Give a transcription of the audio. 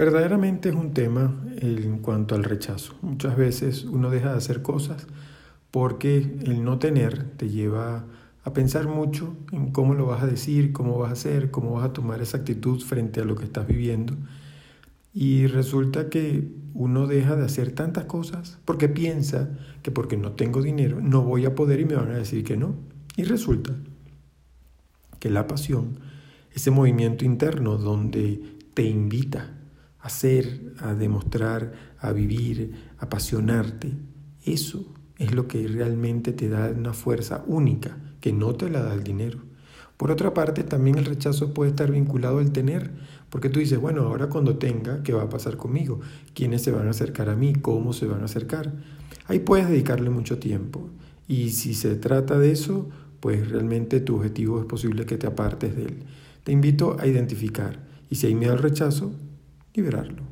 Verdaderamente es un tema en cuanto al rechazo. Muchas veces uno deja de hacer cosas porque el no tener te lleva a pensar mucho en cómo lo vas a decir, cómo vas a hacer, cómo vas a tomar esa actitud frente a lo que estás viviendo. Y resulta que uno deja de hacer tantas cosas porque piensa que porque no tengo dinero no voy a poder y me van a decir que no. Y resulta que la pasión, ese movimiento interno donde te invita a ser, a demostrar, a vivir, a apasionarte, eso es lo que realmente te da una fuerza única que no te la da el dinero. Por otra parte, también el rechazo puede estar vinculado al tener, porque tú dices, bueno, ahora cuando tenga, ¿qué va a pasar conmigo? ¿Quiénes se van a acercar a mí? ¿Cómo se van a acercar? Ahí puedes dedicarle mucho tiempo. Y si se trata de eso, pues realmente tu objetivo es posible que te apartes de él. Te invito a identificar. Y si hay miedo al rechazo, liberarlo.